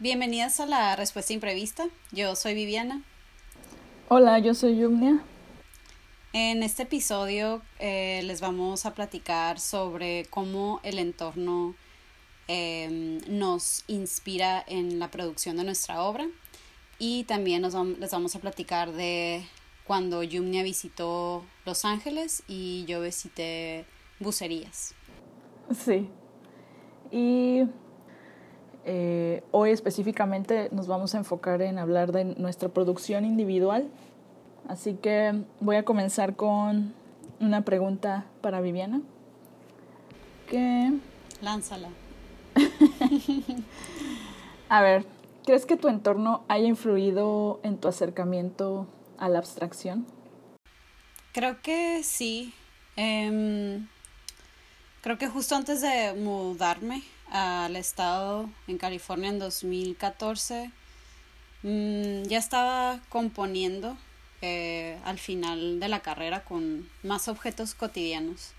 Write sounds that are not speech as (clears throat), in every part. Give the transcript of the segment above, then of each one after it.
Bienvenidas a la respuesta imprevista. Yo soy Viviana. Hola, yo soy Yumnia. En este episodio eh, les vamos a platicar sobre cómo el entorno em, nos inspira en la producción de nuestra obra y también nos les vamos a platicar de cuando Yumnia visitó Los Ángeles y yo visité Bucerías. Sí. Y eh, hoy específicamente nos vamos a enfocar en hablar de nuestra producción individual. Así que voy a comenzar con una pregunta para Viviana. ¿Qué? Lánzala. (laughs) a ver, ¿crees que tu entorno haya influido en tu acercamiento a la abstracción? Creo que sí. Em, creo que justo antes de mudarme al estado en California en 2014, mm, ya estaba componiendo eh, al final de la carrera con más objetos cotidianos.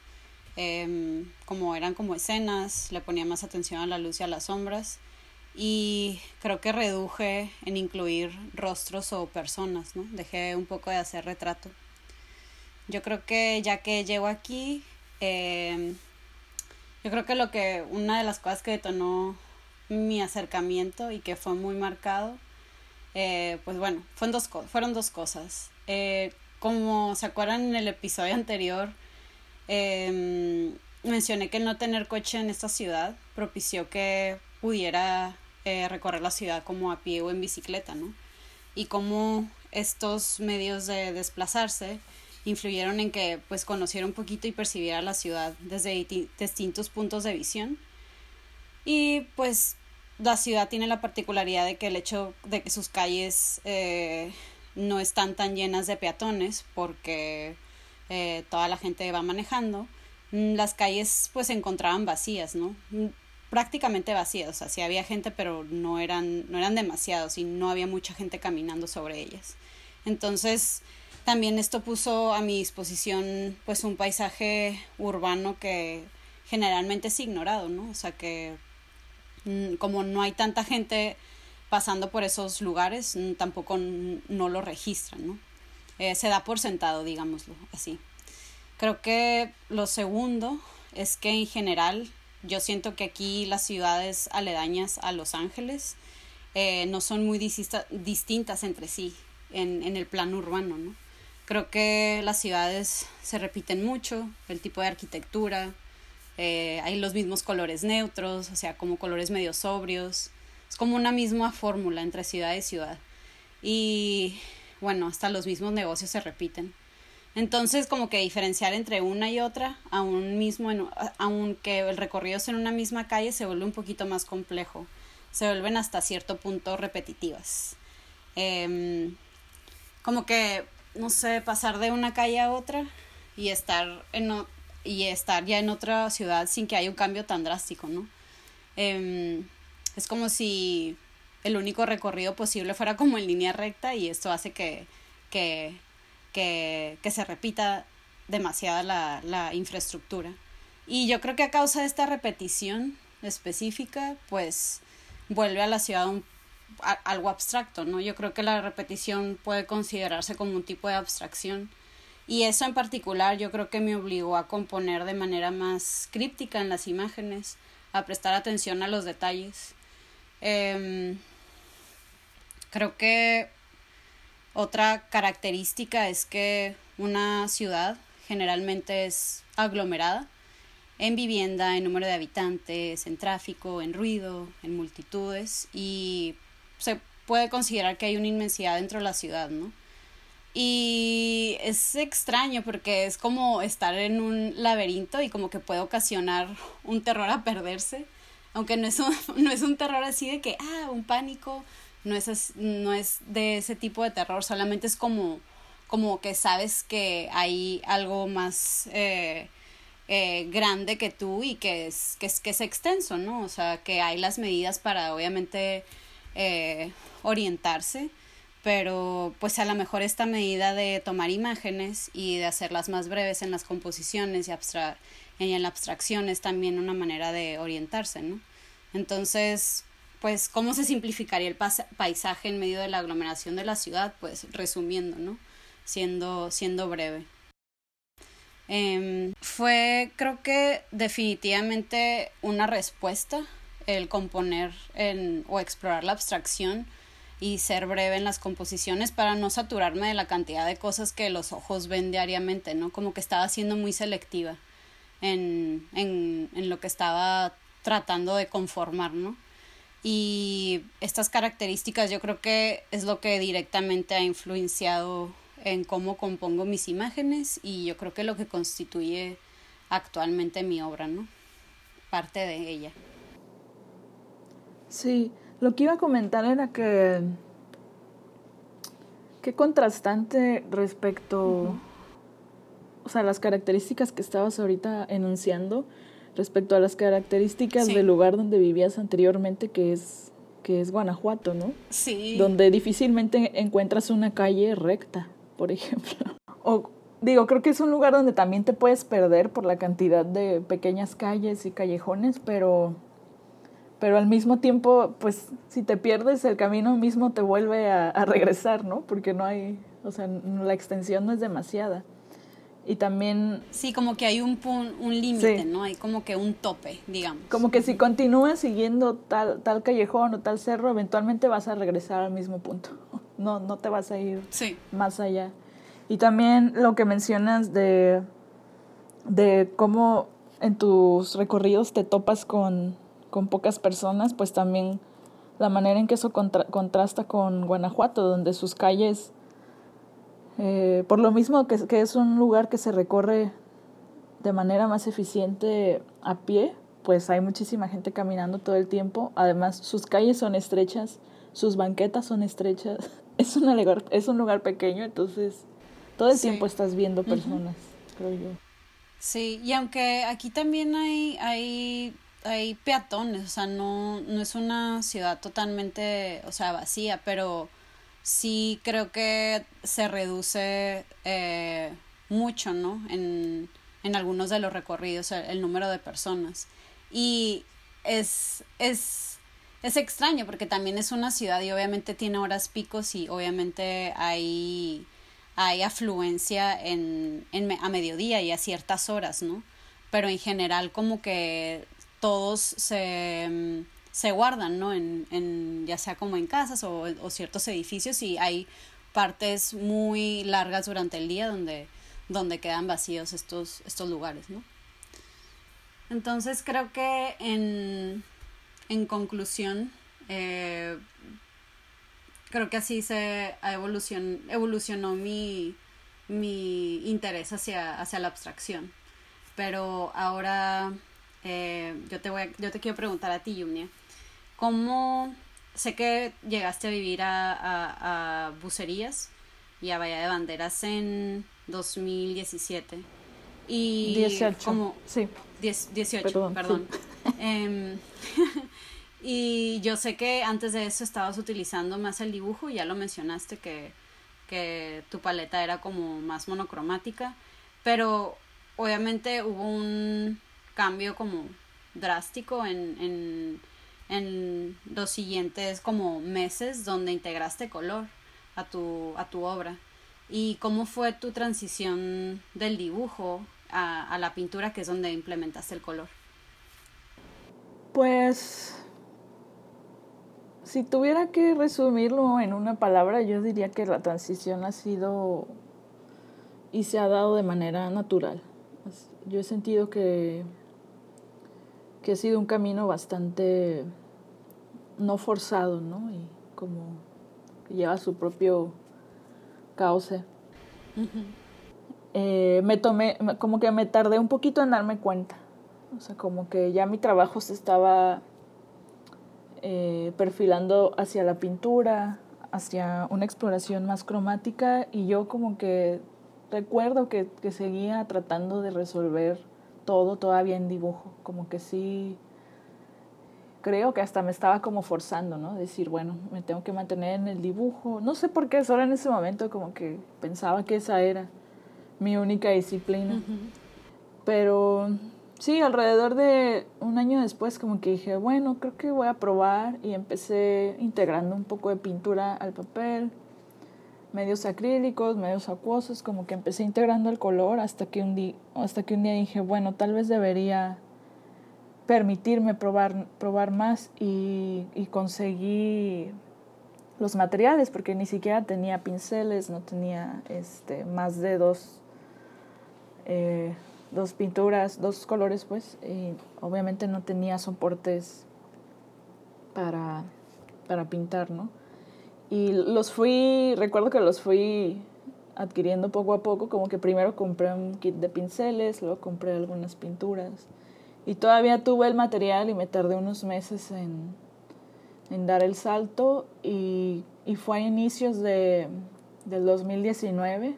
Em, como eran como escenas, le ponía más atención a la luz y a las sombras y creo que reduje en incluir rostros o personas, ¿no? Dejé un poco de hacer retrato. Yo creo que ya que llego aquí, eh, yo creo que lo que, una de las cosas que detonó mi acercamiento y que fue muy marcado, eh, pues bueno, fueron dos, fueron dos cosas. Eh, como se acuerdan en el episodio anterior, em, mencioné que no tener coche en esta ciudad propició que pudiera eh, recorrer la ciudad como a pie o en bicicleta, ¿no? Y cómo estos medios de desplazarse influyeron en que pues conociera un poquito y percibiera la ciudad desde distintos puntos de visión. Y pues la ciudad tiene la particularidad de que el hecho de que sus calles eh, no están tan llenas de peatones porque eh, toda la gente va manejando, mm, las calles pues se encontraban vacías, ¿no? Mm, prácticamente vacías, o sea, sí había gente, pero no eran, no eran demasiados y no había mucha gente caminando sobre ellas. Entonces, también esto puso a mi disposición pues un paisaje urbano que generalmente es ignorado, ¿no? O sea que mm, como no hay tanta gente pasando por esos lugares, mm, tampoco no lo registran, ¿no? Eh, se da por sentado, digámoslo así. Creo que lo segundo es que en general yo siento que aquí las ciudades aledañas a Los Ángeles eh, no son muy distintas entre sí en, en el plano urbano, ¿no? Creo que las ciudades se repiten mucho, el tipo de arquitectura, eh, hay los mismos colores neutros, o sea, como colores medio sobrios. Es como una misma fórmula entre ciudad y ciudad. Y bueno, hasta los mismos negocios se repiten. Entonces, como que diferenciar entre una y otra, aún mismo, aunque el recorrido sea en una misma calle, se vuelve un poquito más complejo. Se vuelven hasta cierto punto repetitivas. Em, como que no sé, pasar de una calle a otra y estar en y estar ya en otra ciudad sin que haya un cambio tan drástico, ¿no? Em, es como si el único recorrido posible fuera como en línea recta y esto hace que, que, que, que se repita demasiada la, la infraestructura. Y yo creo que a causa de esta repetición específica, pues vuelve a la ciudad un algo abstracto, ¿no? Yo creo que la repetición puede considerarse como un tipo de abstracción. Y eso en particular yo creo que me obligó a componer de manera más críptica en las imágenes, a prestar atención a los detalles. Em, creo que otra característica es que una ciudad generalmente es aglomerada en vivienda, en número de habitantes, en tráfico, en ruido, en multitudes y se puede considerar que hay una inmensidad dentro de la ciudad, ¿no? Y es extraño porque es como estar en un laberinto y como que puede ocasionar un terror a perderse, aunque no es un, (laughs) no es un terror así de que, ah, un pánico, no es, no es de ese tipo de terror, solamente es como, como que sabes que hay algo más eh, eh, grande que tú y que es, que, es, que es extenso, ¿no? O sea, que hay las medidas para obviamente eh, orientarse, pero pues a lo mejor esta medida de tomar imágenes y de hacerlas más breves en las composiciones y, en la abstracción es también una manera de orientarse, ¿no? Entonces, pues cómo se simplificaría el paisaje en medio de la aglomeración de la ciudad, pues resumiendo, ¿no? Siendo, siendo breve. Em, fue, creo que definitivamente una respuesta el componer en, o explorar la abstracción y ser breve en las composiciones para no saturarme de la cantidad de cosas que los ojos ven diariamente, ¿no? Como que estaba siendo muy selectiva en, en, en lo que estaba tratando de conformar, ¿no? Y estas características yo creo que es lo que directamente ha influenciado en cómo compongo mis imágenes y yo creo que lo que constituye actualmente mi obra, ¿no? Parte de ella. Sí, lo que iba a comentar era que qué contrastante respecto, o sea, las características que estabas ahorita enunciando respecto a las características del lugar donde vivías anteriormente, que es que es Guanajuato, ¿no? Sí. Donde difícilmente encuentras una calle recta, por ejemplo. O digo, creo que es un lugar donde también te puedes perder por la cantidad de pequeñas calles y callejones, pero pero al mismo tiempo, pues si te pierdes, el camino mismo te vuelve a, a regresar, ¿no? Porque no hay, o sea, la extensión no es demasiada. Y también... Sí, como que hay un, un límite, ¿no? Hay como que un tope, digamos. Como que si continúas siguiendo tal, tal callejón o tal cerro, eventualmente vas a regresar al mismo punto. (laughs) No, no te vas a ir más allá. Y también lo que mencionas de, de cómo en tus recorridos te topas con, con pocas personas, pues también la manera en que eso contrasta con Guanajuato, donde sus calles eh, por lo mismo que, que, es un lugar que se recorre de manera más eficiente a pie, pues hay muchísima gente caminando todo el tiempo. Además, sus calles son estrechas, sus banquetas son estrechas. (laughs) Es un lugar, es un lugar pequeño, entonces todo el tiempo estás viendo personas, creo yo. Sí, y aunque aquí también hay, hay, hay peatones, o sea, no, no es una ciudad totalmente, o sea, vacía, pero sí creo que se reduce eh, mucho, ¿no? En, en, algunos de los recorridos, el, número de personas. Y es, es, es extraño porque también es una ciudad y obviamente tiene horas picos y obviamente hay, hay afluencia en, en, a mediodía y a ciertas horas, ¿no? Pero en general como que todos se se guardan, ¿no? En, en, ya sea como en casas o, o, ciertos edificios y hay partes muy largas durante el día donde, donde quedan vacíos estos, estos lugares, ¿no? Entonces creo que en, en conclusión, eh, creo que así se evolucion, evolucionó mi, mi interés hacia, hacia la abstracción. Pero ahora eh, yo, te voy yo te quiero preguntar a ti, Yunia. ¿Cómo sé que llegaste a vivir a, a, a Bucerías y a Bahía de Banderas en 2017? Y 18. Como, sí. 18, perdón. (laughs) Em, (laughs) y yo sé que antes de eso estabas utilizando más el dibujo, ya lo mencionaste que, que tu paleta era como más monocromática, pero obviamente hubo un cambio como drástico en, en en los siguientes como meses donde integraste color a tu, a tu obra. ¿Y cómo fue tu transición del dibujo a, a la pintura, que es donde implementaste el color? Pues, si tuviera que resumirlo en una palabra, yo diría que la transición ha sido y se ha dado de manera natural. Yo he sentido que que ha sido un camino bastante no forzado, ¿no? Y como que lleva su propio cauce. Eh, me tomé, como que me tardé un poquito en darme cuenta. O sea, como que ya mi trabajo se estaba eh, perfilando hacia la pintura, hacia una exploración más cromática y yo como que recuerdo que, que seguía tratando de resolver todo todavía en dibujo, como que sí, creo que hasta me estaba como forzando, ¿no? Decir, bueno, me tengo que mantener en el dibujo. No sé por qué, solo en ese momento como que pensaba que esa era mi única disciplina. Pero sí, alrededor de un año después como que dije, bueno, creo que voy a probar y empecé integrando un poco de pintura al papel, medios acrílicos, medios acuosos, como que empecé integrando el color hasta que un, día, hasta que un día dije, bueno, tal vez debería permitirme probar, probar más y, y conseguí los materiales porque ni siquiera tenía pinceles, no tenía este, más de dos, eh, dos pinturas, dos colores pues, y obviamente no tenía soportes para, para pintar, ¿no? Y los fui, recuerdo que los fui adquiriendo poco a poco, como que primero compré un kit de pinceles, luego compré algunas pinturas. Y todavía tuve el material y me tardé unos meses en, en dar el salto y, y fue a inicios de, del 2019.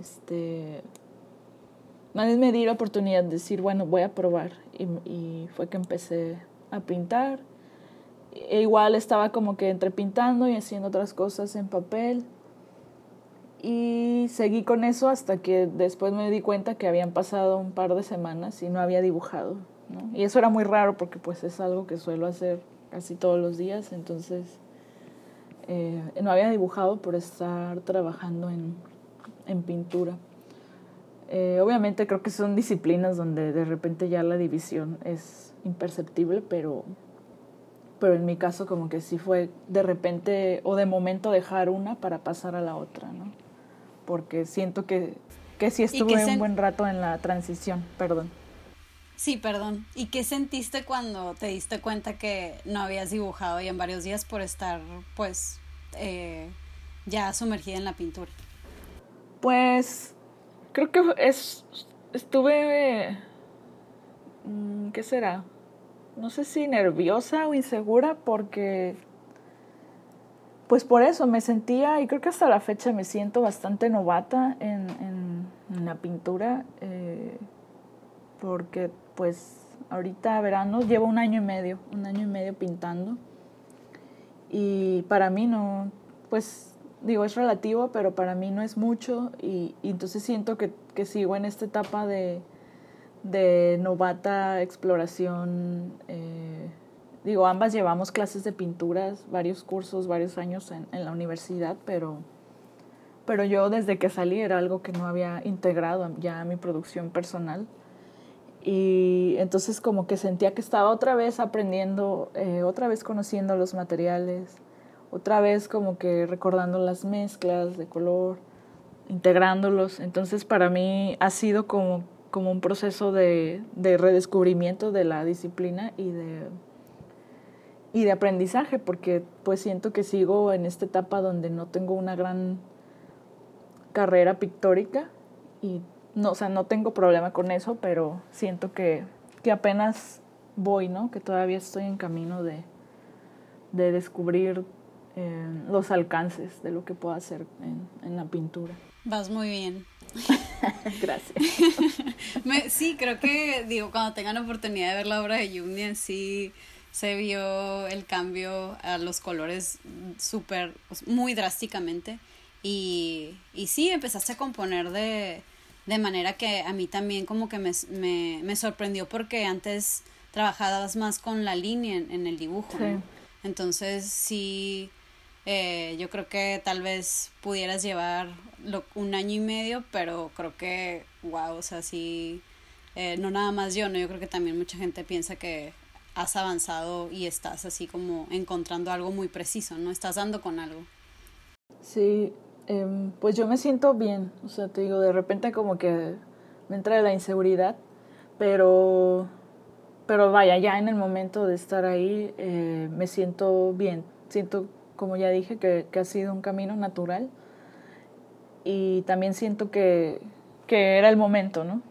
Este, nadie me di la oportunidad de decir, bueno, voy a probar. Y, y fue que empecé a pintar e igual estaba como que entre pintando y haciendo otras cosas en papel. Y seguí con eso hasta que después me di cuenta que habían pasado un par de semanas y no había dibujado. Y eso era muy raro porque pues es algo que suelo hacer casi todos los días. Entonces eh, no había dibujado por estar trabajando en, en pintura. Eh, obviamente creo que son disciplinas donde de repente ya la división es imperceptible, pero pero en mi caso como que sí fue de repente o de momento dejar una para pasar a la otra, ¿no? Porque siento que, que sí estuve un buen rato en la transición, perdón. Sí, perdón. ¿Y qué sentiste cuando te diste cuenta que no habías dibujado ya en varios días por estar, pues, eh, ya sumergida en la pintura? Pues, creo que es, estuve, mm, ¿qué será? No sé si nerviosa o insegura porque, pues por eso me sentía, y creo que hasta la fecha me siento bastante novata en, en, la pintura, eh, porque pues ahorita verano llevo un año y medio, un año y medio pintando, y para mí no, pues digo, es relativo, pero para mí no es mucho, y, y entonces siento que, que sigo en esta etapa de de novata, exploración. Eh, digo, ambas llevamos clases de pinturas, varios cursos, varios años en, en, la universidad, pero, pero yo desde que salí era algo que no había integrado ya mi producción personal. Y entonces como que sentía que estaba otra vez aprendiendo, eh, otra vez conociendo los materiales, otra vez como que recordando las mezclas de color, integrándolos. Entonces para mí ha sido como como un proceso de, de redescubrimiento de la disciplina y de, y de aprendizaje, porque pues siento que sigo en esta etapa donde no tengo una gran carrera pictórica y no, o sea, no tengo problema con eso, pero siento que, que apenas voy, ¿no? Que todavía estoy en camino de, de descubrir eh, los alcances de lo que puedo hacer en, en la pintura. Vas muy bien. (laughs) Gracias. (laughs) sí, creo que, digo, cuando tengan la oportunidad de ver la obra de Jungian, sí se vio el cambio a los colores súper, pues, muy drásticamente. Y, y sí, empezaste a componer de, de manera que a mí también como que me, me, me sorprendió porque antes trabajabas más con la línea en, el dibujo. Entonces sí eh, yo creo que tal vez pudieras llevar un año y medio, pero creo que, wow, o sea, sí, eh, no nada más yo, ¿no? Yo creo que también mucha gente piensa que has avanzado y estás así como encontrando algo muy preciso, ¿no? Estás dando con algo. Sí, em, pues yo me siento bien, o sea, te digo, de repente como que me entra la inseguridad, pero, pero vaya, ya en el momento de estar ahí eh, me siento bien, siento como ya dije, que, que, ha sido un camino natural. Y también siento que, que era el momento, ¿no?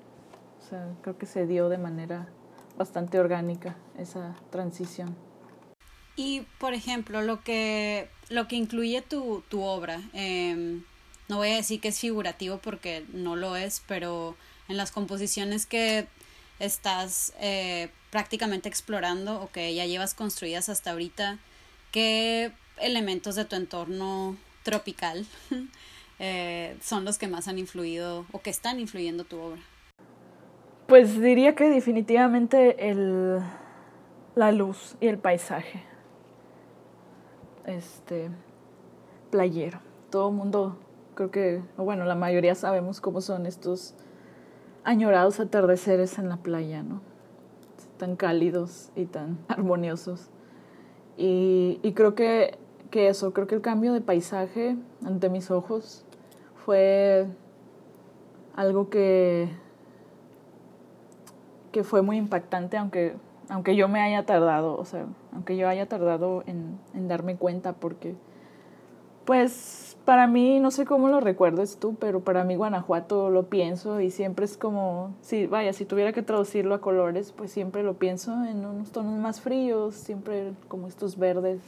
O sea, creo que se dio de manera bastante orgánica esa transición. Y, por ejemplo, lo que, lo que incluye tu, tu obra, eh, no voy a decir que es figurativo porque no lo es, pero en las composiciones que estás eh, prácticamente explorando o que ya llevas construidas hasta ahorita, ¿qué elementos de tu entorno tropical (laughs) eh, son los que más han influido o que están influyendo tu obra? Pues diría que definitivamente el, la luz y el paisaje. Este, playero. Todo el mundo, creo que, bueno, la mayoría sabemos cómo son estos añorados atardeceres en la playa, ¿no? Tan cálidos y tan armoniosos. Y, y creo que, que eso, creo que el cambio de paisaje ante mis ojos fue algo que, que fue muy impactante, aunque, aunque yo me haya tardado, o sea, aunque yo haya tardado en, en darme cuenta, porque, pues, para mí, no sé cómo lo recuerdes tú, pero para mí Guanajuato lo pienso y siempre es como, si, vaya, si tuviera que traducirlo a colores, pues siempre lo pienso en unos tonos más fríos, siempre como estos verdes,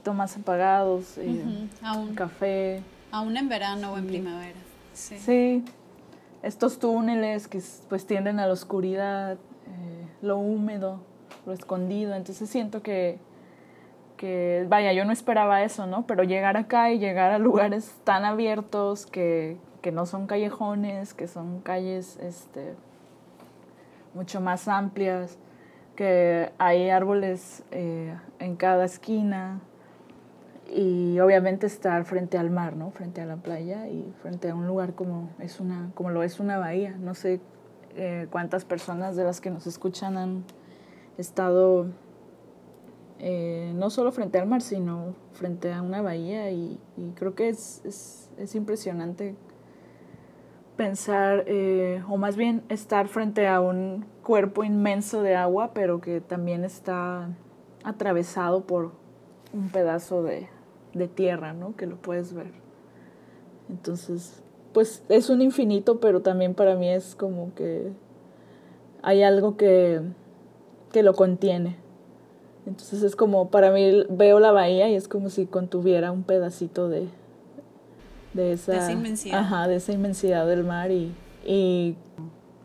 poquito más apagados, eh, café. Aún en verano o en primavera. Sí. estos túneles que pues tienden a la oscuridad, eh, lo húmedo, lo escondido, entonces siento que, que, vaya, yo no esperaba eso, ¿no? Pero llegar acá y llegar a lugares tan abiertos que, que no son callejones, que son calles este, mucho más amplias, que hay árboles eh, en cada esquina, y obviamente estar frente al mar, ¿no? Frente a la playa y frente a un lugar como, es una, como lo es una bahía. No sé eh, cuántas personas de las que nos escuchan han estado eh, no solo frente al mar, sino frente a una bahía y, creo que es, es, es impresionante pensar, eh, o más bien estar frente a un cuerpo inmenso de agua, pero que también está atravesado por un pedazo de, de tierra, ¿no? Que lo puedes ver. Entonces, pues es un infinito, pero también para mí es como que hay algo que, que lo contiene. Entonces es como, para mí veo la bahía y es como si contuviera un pedacito de, de esa, inmensidad. Ajá, de esa inmensidad del mar y, y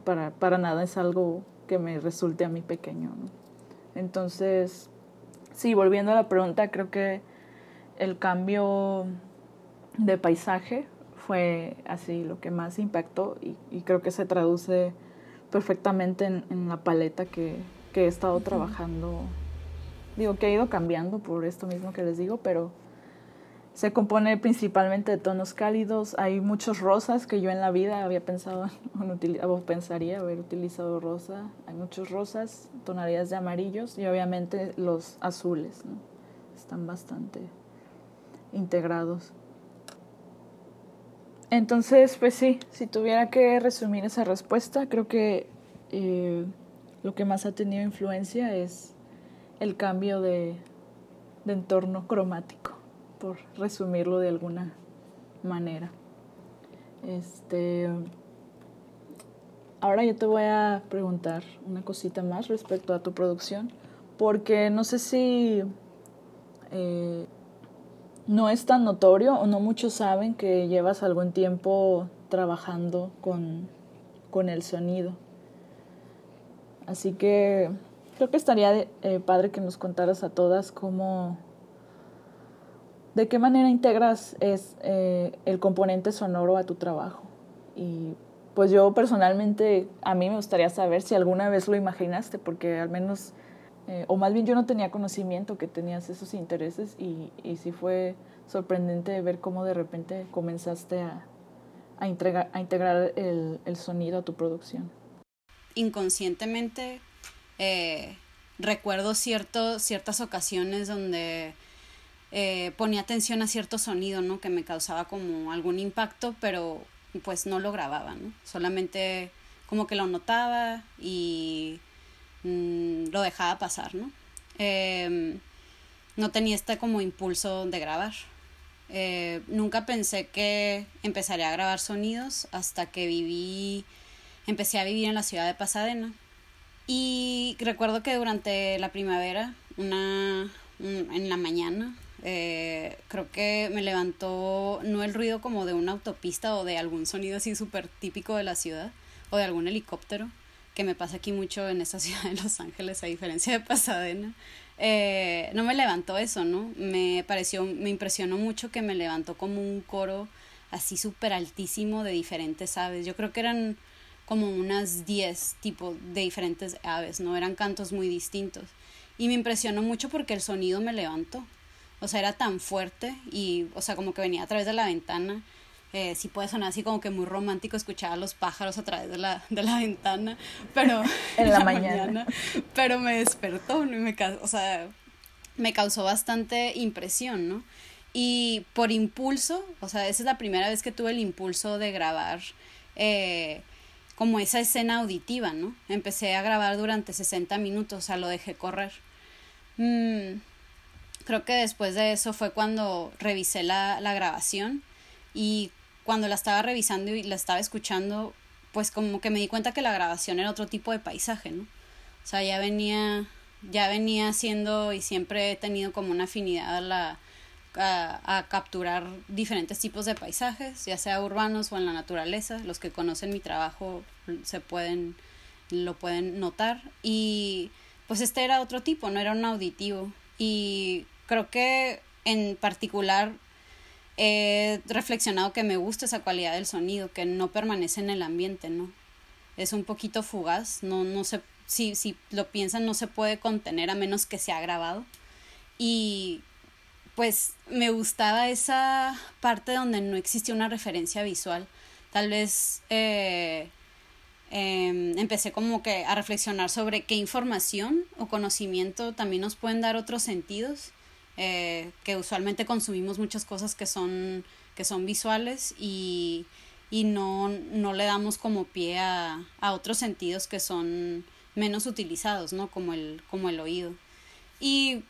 para, para nada es algo que me resulte a mí pequeño. ¿no? Entonces, sí, volviendo a la pregunta, creo que el cambio de paisaje fue así lo que más impactó y, creo que se traduce perfectamente en, la paleta que, he estado trabajando. Digo que ha ido cambiando por esto mismo que les digo, pero se compone principalmente de tonos cálidos. Hay muchos rosas que yo en la vida había pensado, (laughs) o pensaría haber utilizado rosa. Hay muchos rosas, tonalidades de amarillos y obviamente los azules. Están bastante integrados. Entonces, pues sí, si tuviera que resumir esa respuesta, creo que eh, lo que más ha tenido influencia es el cambio de, de entorno cromático, por resumirlo de alguna manera. Este, ahora yo te voy a preguntar una cosita más respecto a tu producción, porque no sé si eh, no es tan notorio o no muchos saben que llevas algún tiempo trabajando con, el sonido. Así que creo que estaría eh, padre que nos contaras a todas cómo, de qué manera integras es, eh, el componente sonoro a tu trabajo. Y pues yo personalmente, a mí me gustaría saber si alguna vez lo imaginaste, porque al menos eh, o más bien yo no tenía conocimiento que tenías esos intereses y, y sí fue sorprendente ver cómo de repente comenzaste a, a, a integrar el, el, sonido a tu producción. Inconscientemente eh, recuerdo cierto, ciertas ocasiones donde eh, ponía atención a cierto sonido, ¿no? Que me causaba como algún impacto, pero pues no lo grababa, ¿no? Solamente como que lo notaba y Mm, lo dejaba pasar, ¿no? Em, no tenía este como impulso de grabar. Eh, nunca pensé que empezaría a grabar sonidos hasta que viví, empecé a vivir en la ciudad de Pasadena. Y recuerdo que durante la primavera, una, en la mañana, eh, creo que me levantó no el ruido como de una autopista o de algún sonido así súper típico de la ciudad o de algún helicóptero, que me pasa aquí mucho en esta (laughs) ciudad de Los Ángeles, a diferencia de Pasadena, eh, no me levantó eso, ¿no? Me pareció, me impresionó mucho que me levantó como un coro así súper altísimo de diferentes aves. Yo creo que eran como unas 10 tipos de diferentes aves, ¿no? Eran cantos muy distintos. Y me impresionó mucho porque el sonido me levantó. O sea, era tan fuerte y, o sea, como que venía a través de la ventana. Eh, sí puede sonar así como que muy romántico escuchar a los pájaros a través de la, de la ventana, pero... (laughs) en la, (laughs) mañana. Pero me despertó, ¿no? me, o sea, me causó bastante impresión, ¿no? Y por impulso, o sea, esa es la primera vez que tuve el impulso de grabar eh, como esa escena auditiva, ¿no? Empecé a grabar durante 60 minutos, o sea, lo dejé correr. Mm, creo que después de eso fue cuando revisé la, la grabación y cuando la estaba revisando y la estaba escuchando, pues como que me di cuenta que la grabación era otro tipo de paisaje, ¿no? O sea, ya venía, ya venía siendo y siempre he tenido como una afinidad a la, a, capturar diferentes tipos de paisajes, ya sea urbanos o en la naturaleza. Los que conocen mi trabajo se pueden, lo pueden notar. Y pues este era otro tipo, no era un auditivo. Y creo que en particular he reflexionado que me gusta esa cualidad del sonido, que no permanece en el ambiente, ¿no? Es un poquito fugaz, no, no se, si, si lo piensan no se puede contener a menos que sea grabado. Y pues me gustaba esa parte donde no existía una referencia visual. Tal vez eh, em, empecé como que a reflexionar sobre qué información o conocimiento también nos pueden dar otros sentidos, eh, que usualmente consumimos muchas cosas que son, que son visuales y, y no, no le damos como pie a, a otros sentidos que son menos utilizados, ¿no? Como el, como el oído. Y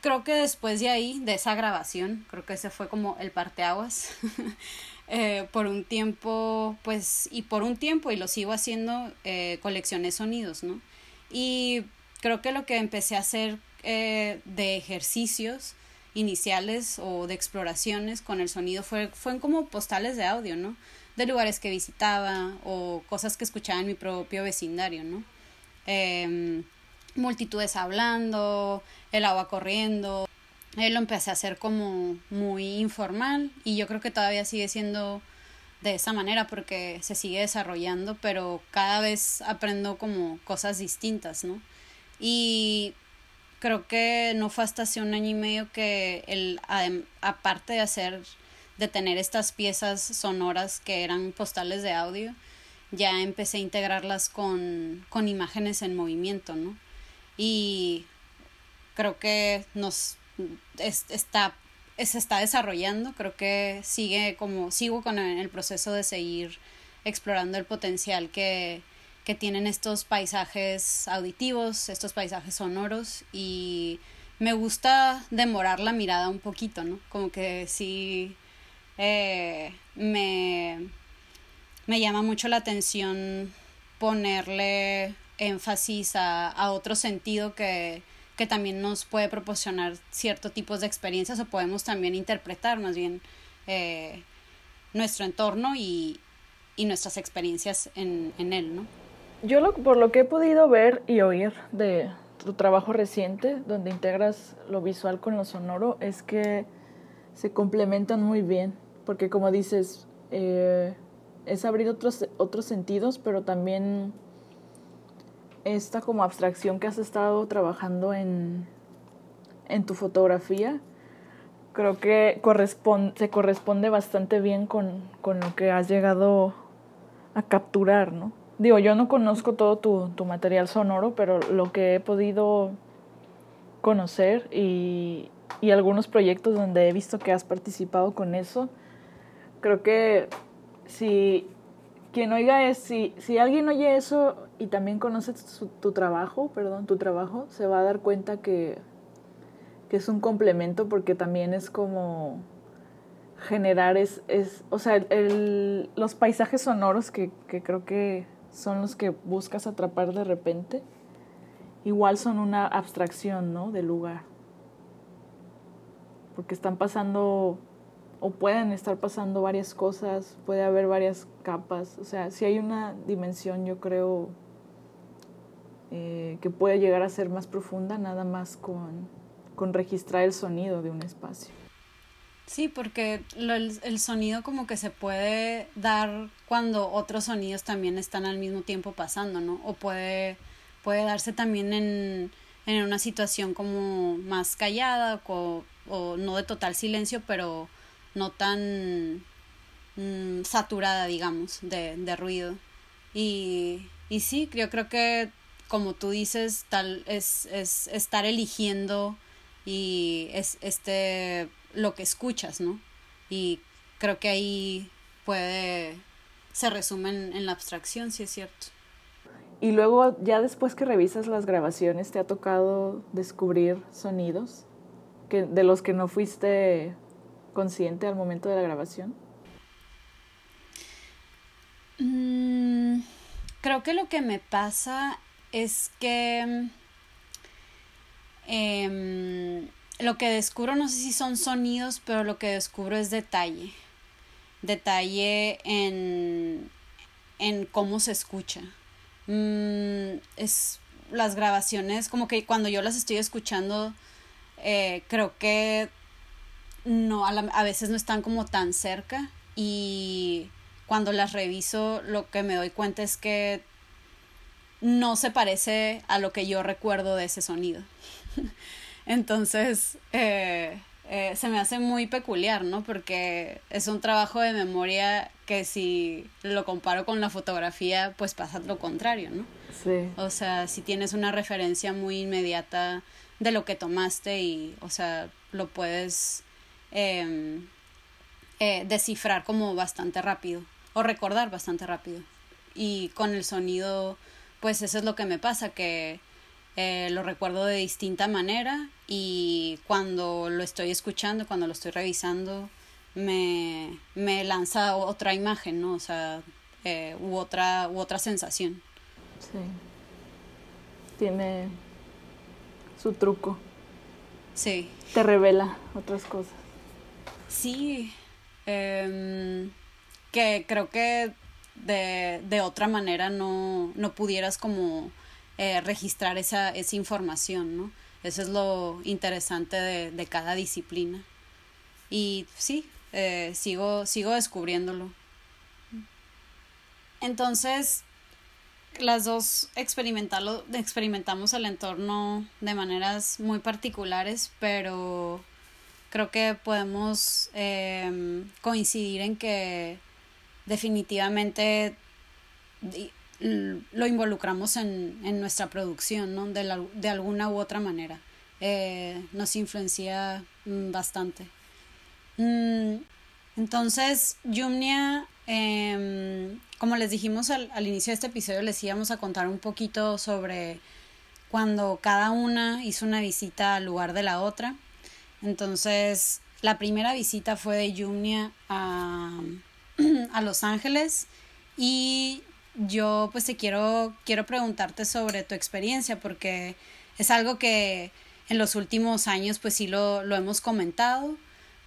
creo que después de ahí, de esa grabación, creo que ese fue como el parteaguas. (laughs) eh, por un tiempo, pues, y por un tiempo, y lo sigo haciendo, eh, coleccioné sonidos, ¿no? Y creo que lo que empecé a hacer eh, de ejercicios iniciales o de exploraciones con el sonido fue, fueron como postales de audio, ¿no? De lugares que visitaba o cosas que escuchaba en mi propio vecindario, ¿no? Eh, multitudes hablando, el agua corriendo. Él lo empecé a hacer como muy informal y yo creo que todavía sigue siendo de esa manera porque se sigue desarrollando, pero cada vez aprendo como cosas distintas, ¿no? Y creo que no fue hasta hace un año y medio que el aparte de hacer de tener estas piezas sonoras que eran postales de audio, ya empecé a integrarlas con, con imágenes en movimiento, ¿no? y creo que nos está se está desarrollando creo que sigue como sigo con el, proceso de seguir explorando el potencial que, que tienen estos paisajes auditivos estos paisajes sonoros y me gusta demorar la mirada un poquito no como que sí eh, me me llama mucho la atención ponerle énfasis a, a otro sentido que, que también nos puede proporcionar ciertos tipos de experiencias o podemos también interpretar más bien eh, nuestro entorno y, y nuestras experiencias en, en él, ¿no? Yo lo, por lo que he podido ver y oír de tu trabajo reciente, donde integras lo visual con lo sonoro, es que se complementan muy bien, porque como dices, eh, es abrir otros, otros sentidos, pero también esta como abstracción que has estado trabajando en, en tu fotografía, creo que corresponde, se corresponde bastante bien con, con, lo que has llegado a capturar, ¿no? Digo, yo no conozco todo tu, tu material sonoro, pero lo que he podido conocer y, y algunos proyectos donde he visto que has participado con eso, creo que si quien oiga es, si, si alguien oye eso y también conoce tu, trabajo, perdón, tu trabajo, se va a dar cuenta que, que es un complemento porque también es como generar es, es o sea, el, los paisajes sonoros que, que creo que son los que buscas atrapar de repente, igual son una abstracción, ¿no? Del lugar. Porque están pasando o pueden estar pasando varias cosas, puede haber varias capas, o sea, si hay una dimensión yo creo eh, que puede llegar a ser más profunda nada más con, con registrar el sonido de un espacio. Sí, porque el, sonido como que se puede dar cuando otros sonidos también están al mismo tiempo pasando, ¿no? O puede, puede darse también en, en una situación como más callada o, o no de total silencio, pero no tan mm, saturada, digamos, de, de ruido. Y, y sí, yo creo que como tú dices, tal es, es estar eligiendo y es este lo que escuchas, ¿no? Y creo que ahí puede se resume en, la abstracción, si es cierto. Y luego, ya después que revisas las grabaciones, ¿te ha tocado descubrir sonidos que, de los que no fuiste consciente al momento de la grabación? Mm, creo que lo que me pasa es que em, lo que descubro, no sé si son sonidos, pero lo que descubro es detalle. Detalle en, en cómo se escucha. Mm, es las grabaciones, como que cuando yo las estoy escuchando, eh, creo que no, a, a veces no están como tan cerca y cuando las reviso lo que me doy cuenta es que no se parece a lo que yo recuerdo de ese sonido. (laughs) Entonces, eh, eh, se me hace muy peculiar, ¿no? Porque es un trabajo de memoria que si lo comparo con la fotografía, pues pasa lo contrario, ¿no? Sí. O sea, si tienes una referencia muy inmediata de lo que tomaste y, o sea, lo puedes em, eh, descifrar como bastante rápido o recordar bastante rápido. Y con el sonido, pues eso es lo que me pasa, que eh, lo recuerdo de distinta manera y cuando lo estoy escuchando, cuando lo estoy revisando, me, me lanza otra imagen, ¿no? O sea, eh, u, otra, u otra sensación. Sí. Tiene su truco. Sí. Te revela otras cosas. Sí. Em, que creo que de, de otra manera no, no pudieras como eh, registrar esa, esa información, ¿no? Eso es lo interesante de, de cada disciplina. Y sí, eh, sigo, sigo descubriéndolo. Entonces, las dos experimentamos el entorno de maneras muy particulares, pero creo que podemos em, coincidir en que definitivamente lo involucramos en, en nuestra producción, ¿no? De, la, de alguna u otra manera. Eh, nos influencia mm, bastante. Mm, entonces, Yumnia, em, como les dijimos al, al, inicio de este episodio, les íbamos a contar un poquito sobre cuando cada una hizo una visita al lugar de la otra. Entonces, la primera visita fue de Yumnia a, (clears throat) a Los Ángeles y yo pues te quiero, quiero preguntarte sobre tu experiencia porque es algo que en los últimos años pues sí lo, lo hemos comentado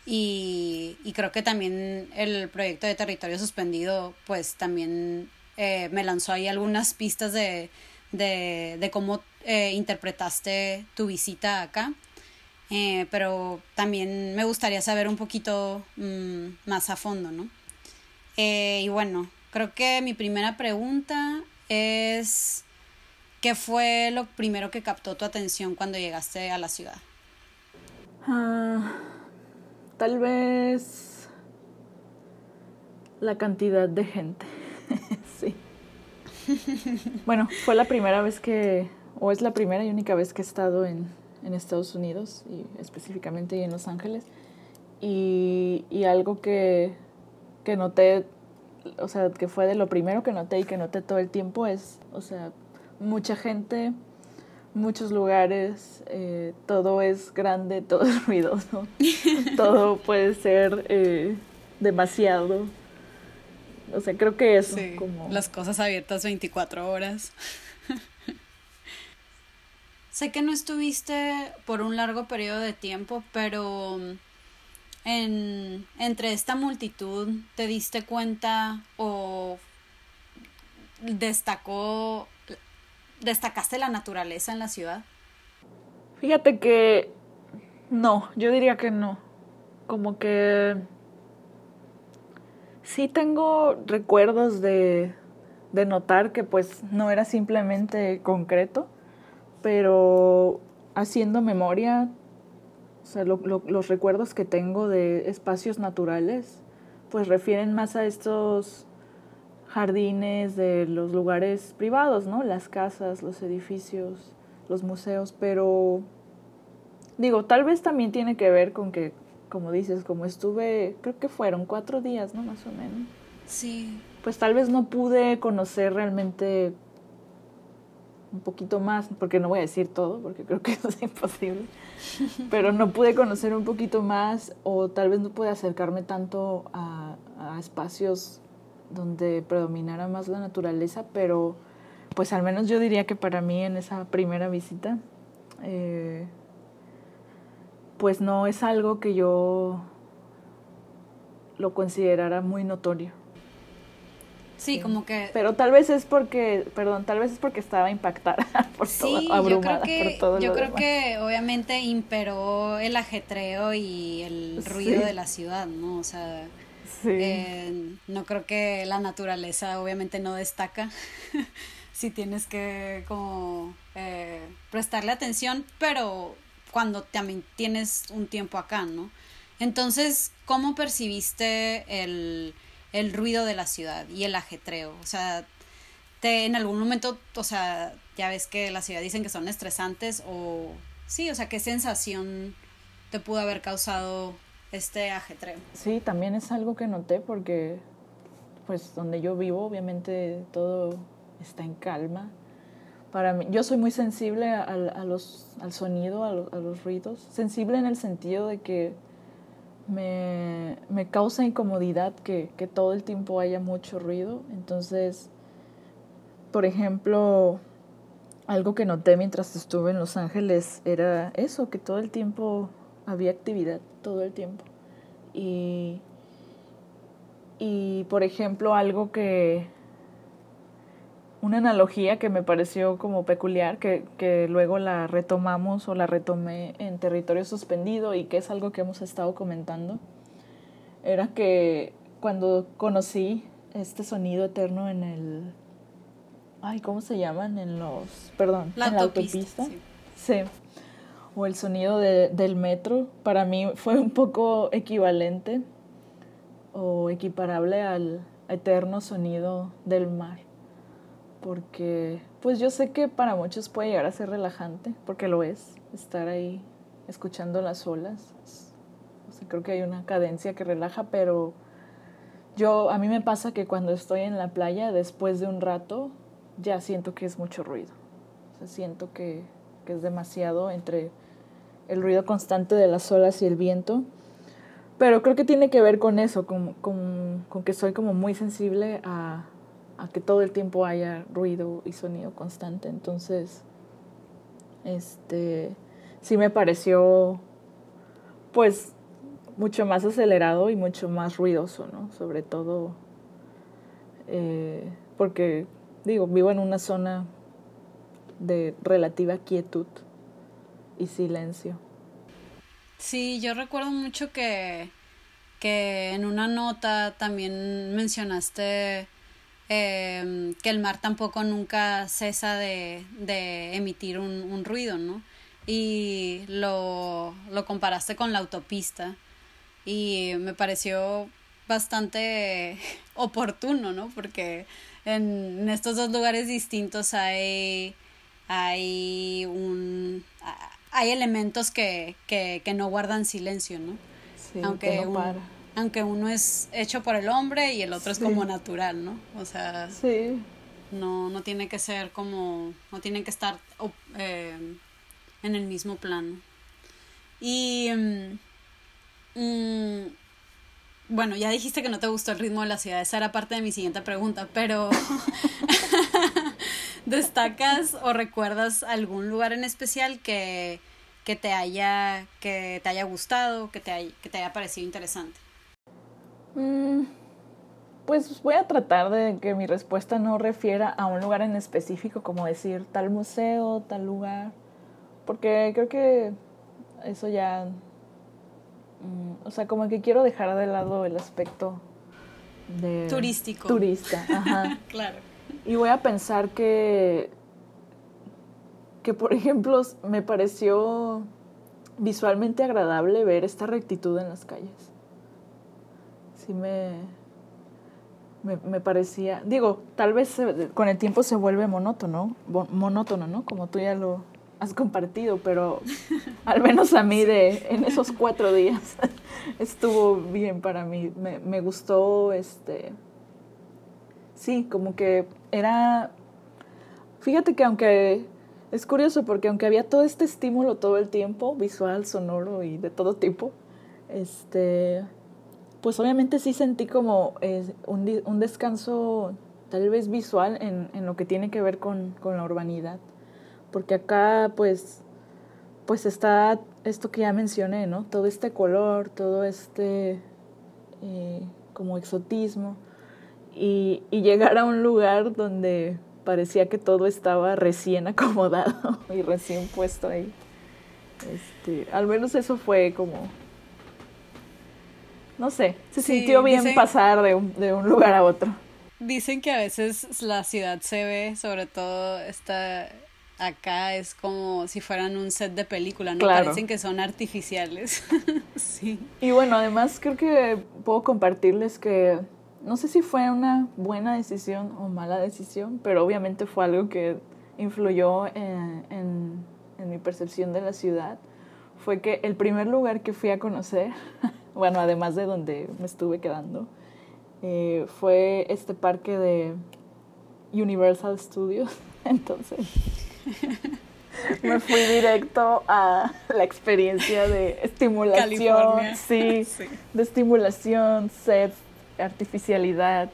y, y, creo que también el proyecto de territorio suspendido pues también eh, me lanzó ahí algunas pistas de, de, de cómo eh, interpretaste tu visita acá. Eh, pero también me gustaría saber un poquito mm, más a fondo, ¿no? y bueno, Creo que mi primera pregunta es, ¿qué fue lo primero que captó tu atención cuando llegaste a la ciudad? Ah, tal vez la cantidad de gente, (laughs) sí. (laughs) bueno, fue la primera vez que, o es la primera y única vez que he estado en, en Estados Unidos, y específicamente en Los Ángeles, y, y algo que, que noté o sea, que fue de lo primero que noté y que noté todo el tiempo es, o sea, mucha gente, muchos lugares, eh, todo es grande, (laughs) todo es ruidoso, (laughs) todo puede ser eh, demasiado. O sea, creo que eso como... Las cosas abiertas 24 horas. (laughs) sé que no estuviste por un largo periodo de tiempo, pero en, entre esta multitud te diste cuenta o destacó, destacaste la naturaleza en la ciudad? Fíjate que no, yo diría que no. como que sí tengo recuerdos de, de notar que pues no era simplemente concreto, pero haciendo memoria, o sea, los recuerdos que tengo de espacios naturales, pues refieren más a estos jardines de los lugares privados, ¿no? Las casas, los edificios, los museos, pero digo, tal vez también tiene que ver con que, como dices, como estuve, creo que fueron cuatro días, ¿no? Más o menos. Sí. Pues tal vez no pude conocer realmente un poquito más, porque no voy a decir todo, porque creo que (laughs) eso es imposible, pero no pude conocer un poquito más o tal vez no pude acercarme tanto a, espacios donde predominara más la naturaleza, pero pues al menos yo diría que para mí en esa primera visita, eh, pues no es algo que yo lo considerara muy notorio. Sí, como que... Pero tal vez es porque, perdón, tal vez es porque estaba impactada (laughs) por todo, abrumada yo creo que, por todo Yo creo que obviamente imperó el ajetreo y el ruido de la ciudad, ¿no? O sea, eh, no creo que la naturaleza obviamente no destaca (laughs) si tienes que como eh, prestarle atención, pero cuando también tienes un tiempo acá, ¿no? Entonces, ¿cómo percibiste el el ruido de la ciudad y el ajetreo. O sea, te, en algún momento, o sea, ya ves que la ciudad dicen que son estresantes o sí, o sea, ¿qué sensación te pudo haber causado este ajetreo? Sí, también es algo que noté porque pues donde yo vivo obviamente todo está en calma. Para mí, yo soy muy sensible a, al sonido, a, a los ruidos. Sensible en el sentido de que me, me causa incomodidad que, que, todo el tiempo haya mucho ruido. Entonces, por ejemplo, algo que noté mientras estuve en Los Ángeles era eso, que todo el tiempo había actividad, todo el tiempo. Y, y por ejemplo, algo que, una analogía que me pareció como peculiar, que, que, luego la retomamos o la retomé en territorio suspendido y que es algo que hemos estado comentando, era que cuando conocí este sonido eterno en el... Ay, ¿cómo se llaman? En los... Perdón, la en la autopista. Sí. O el sonido de, del metro, para mí fue un poco equivalente o equiparable al eterno sonido del mar porque pues yo sé que para muchos puede llegar a ser relajante, porque lo es, estar ahí escuchando las olas. Creo que hay una cadencia que relaja, pero yo a mí me pasa que cuando estoy en la playa después de un rato ya siento que es mucho ruido. Siento que, es demasiado entre el ruido constante de las olas y el viento. Pero creo que tiene que ver con eso, con, con, con que soy como muy sensible a, a que todo el tiempo haya ruido y sonido constante. Entonces, este, sí me pareció, pues, mucho más acelerado y mucho más ruidoso, ¿no? Sobre todo eh, porque, digo, vivo en una zona de relativa quietud y silencio. Sí, yo recuerdo mucho que, que en una nota también mencionaste Em, que el mar tampoco nunca cesa de, de emitir un, un, ruido, ¿no? Y lo, lo comparaste con la autopista y me pareció bastante (laughs) oportuno, ¿no? Porque en, estos dos lugares distintos hay, hay, un, hay elementos que, que, que no guardan silencio, ¿no? Sí, Aunque que no para aunque uno es hecho por el hombre y el otro es como natural, ¿no? O sea, sí. no, no tiene que ser como, no tienen que estar eh, en el mismo plano. Y mm, mm, bueno, ya dijiste que no te gustó el ritmo de la ciudad, esa era parte de mi siguiente pregunta, pero (laughs) (laughs) ¿destacas o recuerdas algún lugar en especial que, que te haya que te haya gustado, que te que te haya parecido interesante? Mm, pues voy a tratar de que mi respuesta no refiera a un lugar en específico, como decir tal museo, tal lugar, porque creo que eso ya mm, o sea, como que quiero dejar de lado el aspecto de... Turístico. Turista, ajá. (laughs) claro. Y voy a pensar que, que, por ejemplo, me pareció visualmente agradable ver esta rectitud en las calles. Sí me, me, parecía, digo, tal vez con el tiempo se vuelve monótono, monótono, ¿no? Como tú ya lo has compartido, pero (laughs) al menos a mí de en esos cuatro días (laughs) estuvo bien para mí. Me, me gustó, este, sí, como que era, fíjate que aunque es curioso porque aunque había todo este estímulo todo el tiempo, visual, sonoro y de todo tipo, este, pues obviamente sí sentí como un, un, descanso tal vez visual en, en, lo que tiene que ver con, con, la urbanidad. Porque acá pues, pues está esto que ya mencioné, ¿no? Todo este color, todo este eh, como exotismo. Y, y llegar a un lugar donde parecía que todo estaba recién (laughs) acomodado y recién puesto ahí. Este, al menos eso fue como no sé, se sintió bien pasar de un, de un lugar a otro. Dicen que a veces la ciudad se ve, sobre todo esta acá es como si fueran un set de película, ¿no? Parecen que son artificiales. (laughs) sí. Y bueno, además creo que puedo compartirles que no sé si fue una buena decisión o mala decisión, pero obviamente fue algo que influyó en, en, en mi percepción de la ciudad. Fue que el primer lugar que fui a conocer (laughs) bueno, además de donde me estuve quedando, eh, fue este parque de Universal Studios. (laughs) Entonces, (laughs) me fui directo a la experiencia de estimulación, (laughs) sí, de estimulación, set, artificialidad,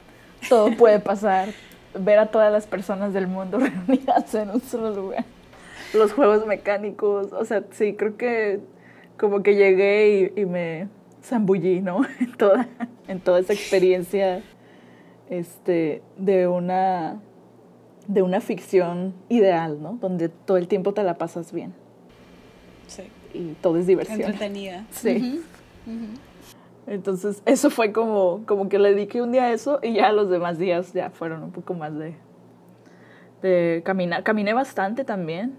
todo puede pasar. Ver a todas las personas del mundo reunidas en un solo lugar. Los juegos mecánicos, o sea, sí, creo que como que llegué y me zambullí, ¿no? (laughs) En toda, en toda esa experiencia este, de, una, de una ficción ideal, ¿no? Donde todo el tiempo te la pasas bien. Sí. Y todo es diversión. Entretenida. (laughs) Sí. Entonces, eso fue como, como que le dediqué un día a eso y ya los demás días ya fueron un poco más de, de caminar. Caminé bastante también.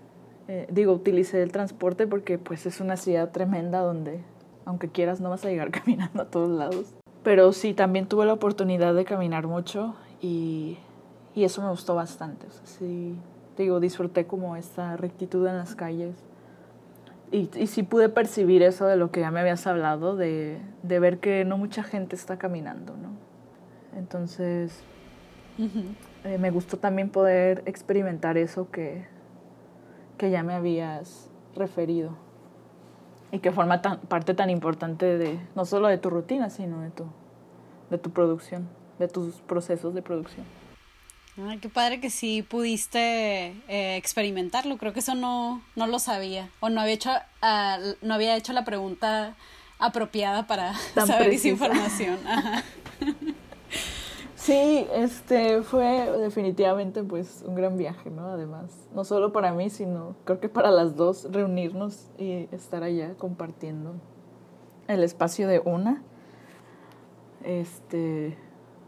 Eh, digo, utilicé el transporte porque pues es una ciudad tremenda donde aunque quieras no vas a llegar (laughs) caminando a todos lados. Pero sí, también tuve la oportunidad de caminar mucho y, y eso me gustó bastante. sí, digo, disfruté como esta rectitud en las calles. Y, y sí pude percibir eso de lo que ya me habías hablado, de, de ver que no mucha gente está caminando, ¿no? Entonces, eh, me gustó también poder experimentar eso que, que ya me habías referido y que forma tan, parte tan importante de no solo de tu rutina, sino de tu, de tu producción, de tus procesos de producción. Ay, qué padre que sí pudiste eh, experimentarlo. Creo que eso no, no lo sabía. O no había hecho, uh, no había hecho la pregunta apropiada para saber esa información. Ajá. (laughs) Sí, este fue definitivamente pues un gran viaje, ¿no? Además, no solo para mí, sino creo que para las dos reunirnos y estar allá compartiendo el espacio de una. Este,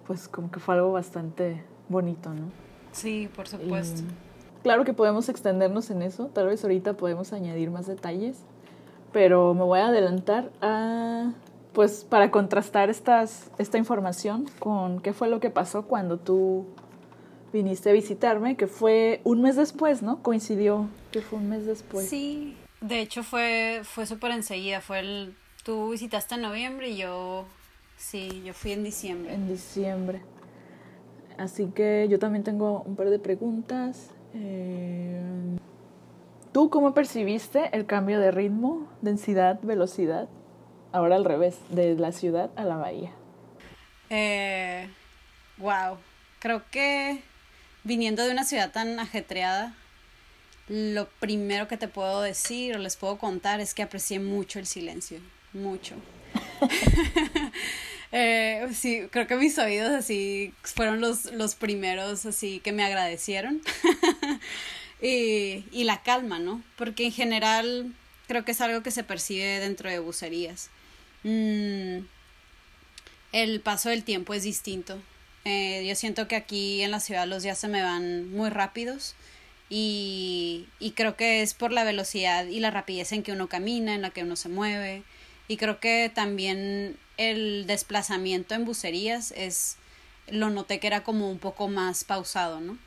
pues como que fue algo bastante bonito, ¿no? Sí, por supuesto. claro que podemos extendernos en eso, tal vez ahorita podemos añadir más detalles, pero me voy a adelantar a pues para contrastar estas, esta información con qué fue lo que pasó cuando tú viniste a visitarme, que fue un mes después, ¿no? Coincidió que fue un mes después. Sí, de hecho fue, fue súper enseguida, fue el, tú visitaste en noviembre y yo, sí, yo fui en diciembre. En diciembre. Así que yo también tengo un par de preguntas. Eh, ¿Tú cómo percibiste el cambio de ritmo, densidad, velocidad ahora al revés, de la ciudad a la bahía? Eh, wow, creo que viniendo de una ciudad tan ajetreada, lo primero que te puedo decir o les puedo contar es que aprecié mucho el silencio, mucho. (laughs) eh, sí, creo que mis oídos así fueron los, los primeros así que me agradecieron. (laughs) y, y la calma, ¿no? Porque en general creo que es algo que se percibe dentro de bucerías mm, el paso del tiempo es distinto. Eh, yo siento que aquí en la ciudad los días se me van muy rápidos y, y creo que es por la velocidad y la rapidez en que uno camina, en la que uno se mueve y creo que también el desplazamiento en bucerías es lo noté que era como un poco más pausado, ¿no?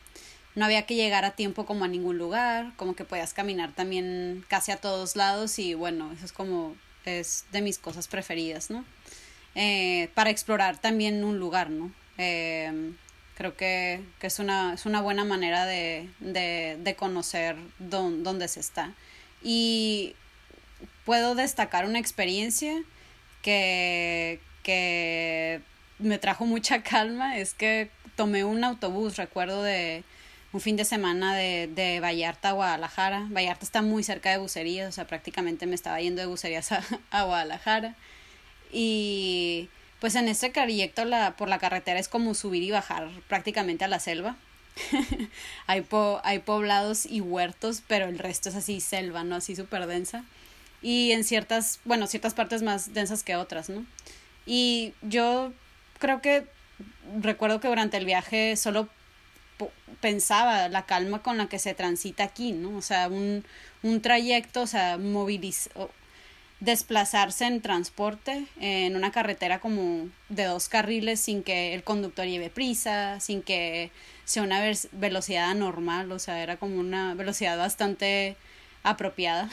No había que llegar a tiempo como a ningún lugar, como que podías caminar también casi a todos lados y bueno, eso es como es de mis cosas preferidas, ¿no? Eh, para explorar también un lugar, ¿no? Eh, creo que, que, es, una, es una buena manera de, de, de conocer dónde se está. Y puedo destacar una experiencia que, que me trajo mucha (laughs) calma, es que tomé un autobús, recuerdo de un fin de semana de, de Vallarta a Guadalajara. Vallarta está muy cerca de Bucerías, o sea, prácticamente me estaba yendo de Bucerías a, (laughs) a Guadalajara. Y pues en este trayecto la, por la carretera es como subir y bajar prácticamente a la selva. (laughs) hay, po, hay poblados y huertos, pero el resto es así selva, ¿no? Así súper densa. Y en ciertas, bueno, ciertas partes más densas que otras, ¿no? Y yo creo que recuerdo que durante el viaje solo pensaba la calma con la que se transita aquí, ¿no? O sea, un, un trayecto, o sea, moviliz desplazarse en transporte en una carretera como de dos carriles sin que el conductor lleve prisa, sin que sea una velocidad anormal, o sea, era como una velocidad bastante apropiada.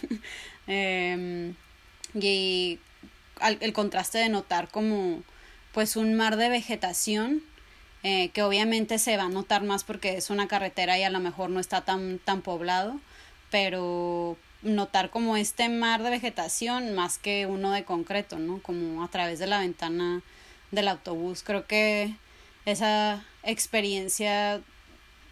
(laughs) eh, y al, el contraste de notar como pues un mar de vegetación eh, que obviamente se va a notar más porque es una carretera y a lo mejor no está tan, tan poblado, pero notar como este mar de vegetación más que uno de concreto, ¿no? Como a través de la ventana del autobús. Creo que esa experiencia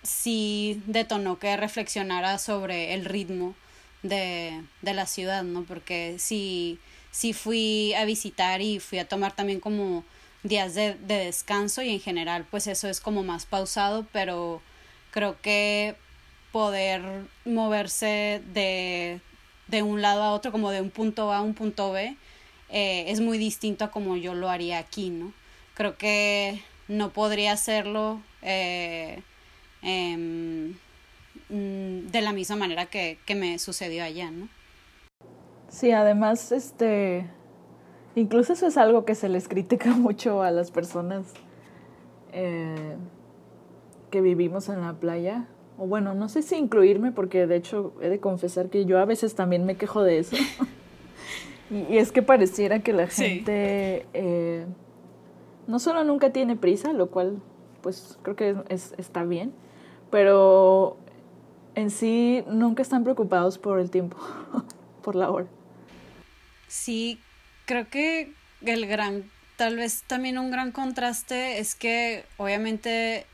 sí detonó que reflexionara sobre el ritmo de, de la ciudad, ¿no? Porque sí, sí fui a visitar y fui a tomar también como días de, de descanso y en general pues eso es como más pausado, pero creo que poder moverse de, de un lado a otro, como de un punto A a un punto B, eh, es muy distinto a como yo lo haría aquí, ¿no? Creo que no podría hacerlo eh, eh, de la misma manera que, que me sucedió allá, ¿no? Sí, además, este, Incluso eso es algo que se les critica (laughs) mucho a las personas eh, que vivimos en la playa. O bueno, no sé si incluirme, porque de hecho he de confesar que yo a veces también me quejo de eso. (laughs) y, y, es que pareciera que la gente sí. eh, no solo nunca tiene prisa, lo cual pues creo que es, es, está bien, pero en sí nunca están preocupados por el tiempo, (laughs) por la hora. Sí, creo que el gran, tal vez también un gran contraste es que obviamente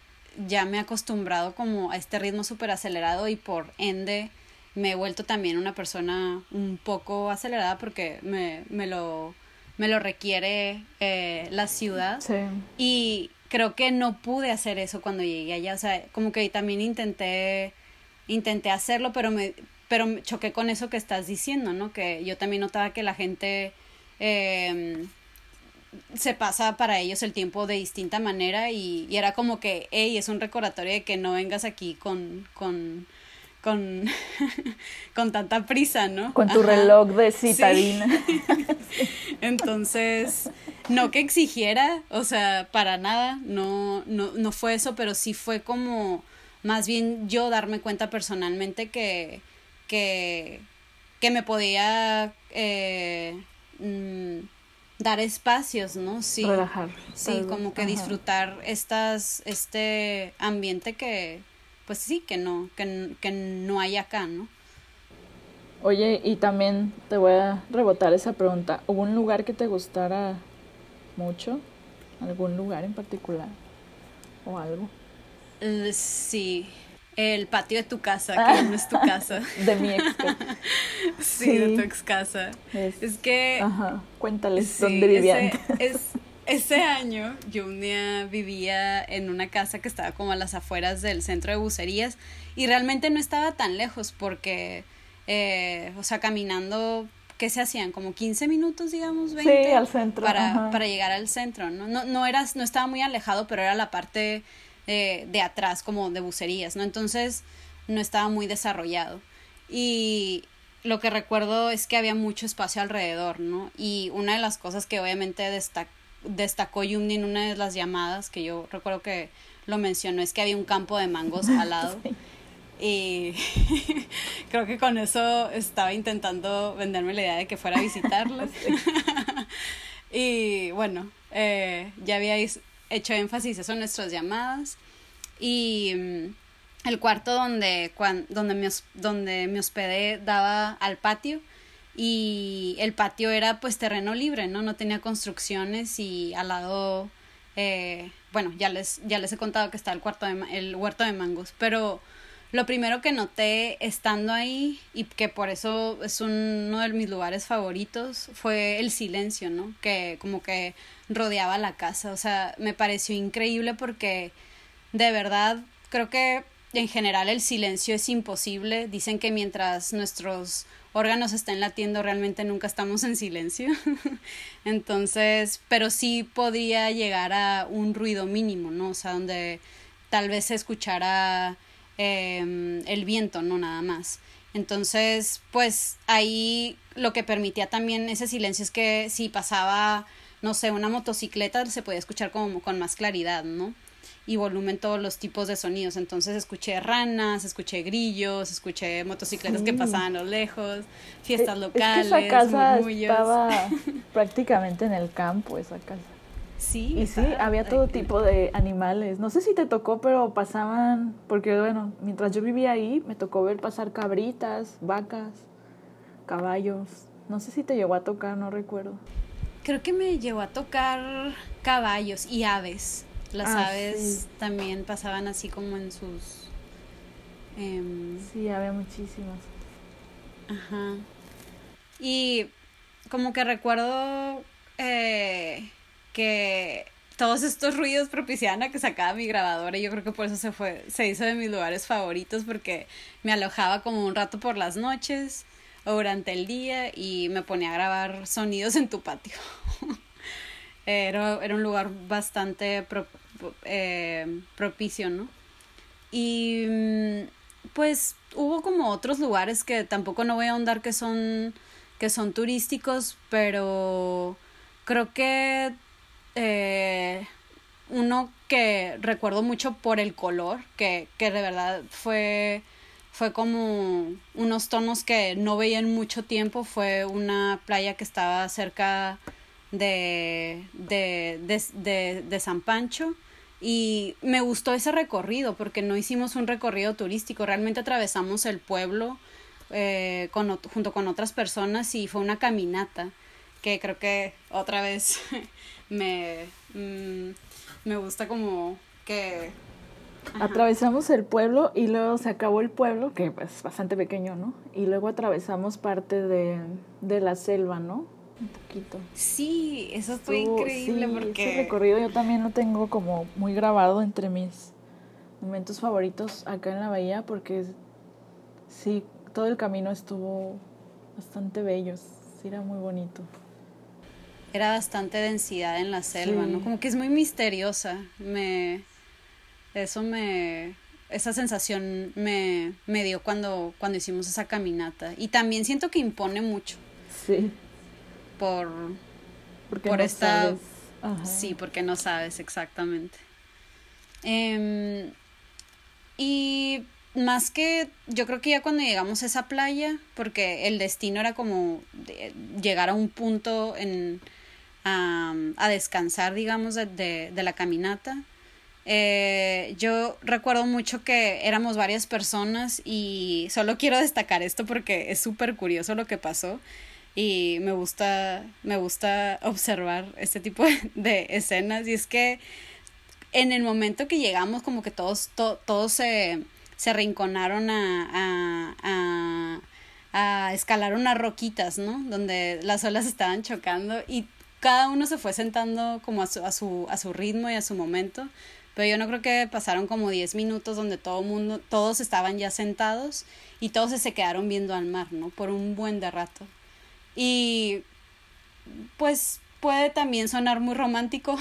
ya me he acostumbrado como a este ritmo súper acelerado y por ende me he vuelto también una persona un poco acelerada porque me, me lo me lo requiere eh, la ciudad. Sí. y creo que no pude hacer eso cuando llegué allá. O sea como que también intenté intenté hacerlo pero me pero choqué con eso que estás diciendo no que yo también notaba que la gente eh, se pasa para ellos el tiempo de distinta manera y, y, era como que, hey, es un recordatorio de que no vengas aquí con, con, con, (laughs) con tanta prisa, ¿no? Con tu Ajá. reloj de citadina. Sí. (laughs) Entonces, no que exigiera, o sea, para nada, no, no, no fue eso, pero sí fue como más bien yo darme cuenta personalmente que, que, que me podía... Eh, mmm, dar espacios, ¿no? Sí. Relajar. Sí, como que Ajá. disfrutar estas, este ambiente que, pues sí, que no, que, que no hay acá, ¿no? Oye, y también te voy a rebotar esa pregunta. ¿Hubo un lugar que te gustara mucho? ¿Algún lugar en particular? ¿O algo? Uh, sí, el patio de tu casa, (laughs) que no es tu casa. de mi ex. sí, (laughs) sí, de tu ex casa. Es, es que. Ajá. Cuéntales sí, dónde vivían. Ese, es, ese año yo un día vivía en una casa que estaba como a las afueras del centro de bucerías y realmente no estaba tan lejos porque, eh, o sea, caminando ¿qué se hacían? Como 15 minutos, digamos, 20. Sí, al centro. Para, para llegar al centro, ¿no? No, no, no estaba muy alejado, pero era la parte de, de atrás, como de bucerías, ¿no? Entonces no estaba muy desarrollado. Y lo que recuerdo es que había mucho espacio alrededor, ¿no? Y una de las cosas que obviamente destacó Yumni en una de las llamadas, que yo recuerdo que lo mencionó, es que había un campo de mangos al lado. (laughs) Y (laughs) creo que con eso estaba intentando venderme la idea de que fuera a visitarlos. (laughs) y bueno, eh, ya habíais hecho énfasis eso en nuestras llamadas. Y mm, el cuarto donde, donde, me, donde me hospedé daba al patio y el patio era pues terreno libre, ¿no? No tenía construcciones y al lado, eh, bueno, ya les, ya les he contado que está el, cuarto de, el huerto de mangos, pero lo primero que noté estando ahí y que por eso es uno de mis lugares favoritos fue el silencio, ¿no? Que como que rodeaba la casa, o sea, me pareció increíble porque de verdad creo que en general el silencio es imposible. Dicen que mientras nuestros órganos estén latiendo realmente nunca estamos en silencio. (laughs) Entonces, pero sí podría llegar a un ruido mínimo, ¿no? O sea, donde tal vez se escuchara em, el viento, no nada más. Entonces, pues ahí lo que permitía también ese silencio es que si pasaba, no sé, una motocicleta se podía escuchar como con más claridad, ¿no? y volumen todos los tipos de sonidos. Entonces escuché ranas, escuché grillos, escuché motocicletas que pasaban a lo lejos, fiestas locales, es que esa casa estaba (laughs) prácticamente en el campo, esa casa. Sí. Y sí, había todo tipo de animales. No sé si te tocó, pero pasaban, porque bueno, mientras yo vivía ahí, me tocó ver pasar cabritas, vacas, caballos. No sé si te llegó a tocar, no recuerdo. Creo que me llegó a tocar caballos y aves. Las ah, aves también pasaban así como en sus... Em, sí, había muchísimas. Ajá. Y como que recuerdo eh, que todos estos ruidos propiciaban a que sacaba mi grabadora y yo creo que por eso se fue, se hizo de mis lugares favoritos porque me alojaba como un rato por las noches o durante el día y me ponía a grabar sonidos en tu patio. (laughs) era, era un lugar bastante eh, propicio, ¿no? Y mm, pues hubo como otros lugares que tampoco no voy a ahondar que son que son turísticos, pero creo que eh, uno que recuerdo mucho por el color, que, que de verdad fue fue como unos tonos que no veía en mucho tiempo, fue una playa que estaba cerca de, de, de, de San Pancho. Y me gustó ese recorrido porque no hicimos un recorrido turístico, realmente atravesamos el pueblo eh, con, junto con otras personas y fue una caminata que creo que otra vez (laughs) me, mm, me gusta como que... Atravesamos el pueblo y luego se acabó el pueblo, que es bastante pequeño, ¿no? Y luego atravesamos parte de, de la selva, ¿no? un poquito. Sí, eso fue increíble porque... Ese recorrido yo también lo tengo como muy grabado entre mis momentos favoritos acá en la bahía porque sí, todo el camino estuvo bastante bello, sí era muy bonito. Era bastante densidad en la selva, ¿no? Como que es muy misteriosa. Me eso me esa sensación me, me dio cuando, cuando hicimos esa caminata. Y también siento que impone mucho. Sí por, por esta... Sí, porque no sabes exactamente. Em, y más que yo creo que ya cuando llegamos a esa playa, porque el destino era como llegar a un punto en, a, descansar, digamos, de, de, la caminata. Eh, yo recuerdo mucho que éramos varias personas y solo quiero destacar esto porque es súper curioso lo que pasó y me gusta, me gusta observar este tipo (laughs) de, escenas y es que en el momento que llegamos como que todos, todos se, se rinconaron a, a, a, escalar unas roquitas, ¿no? Donde las olas estaban chocando y cada uno se fue sentando como a su, a su, a su ritmo y a su momento. Pero yo no creo que pasaron como 10 minutos donde todo mundo, todos estaban ya sentados y todos se quedaron viendo al mar, ¿no? Por un buen de rato. Y pues puede también sonar muy romántico,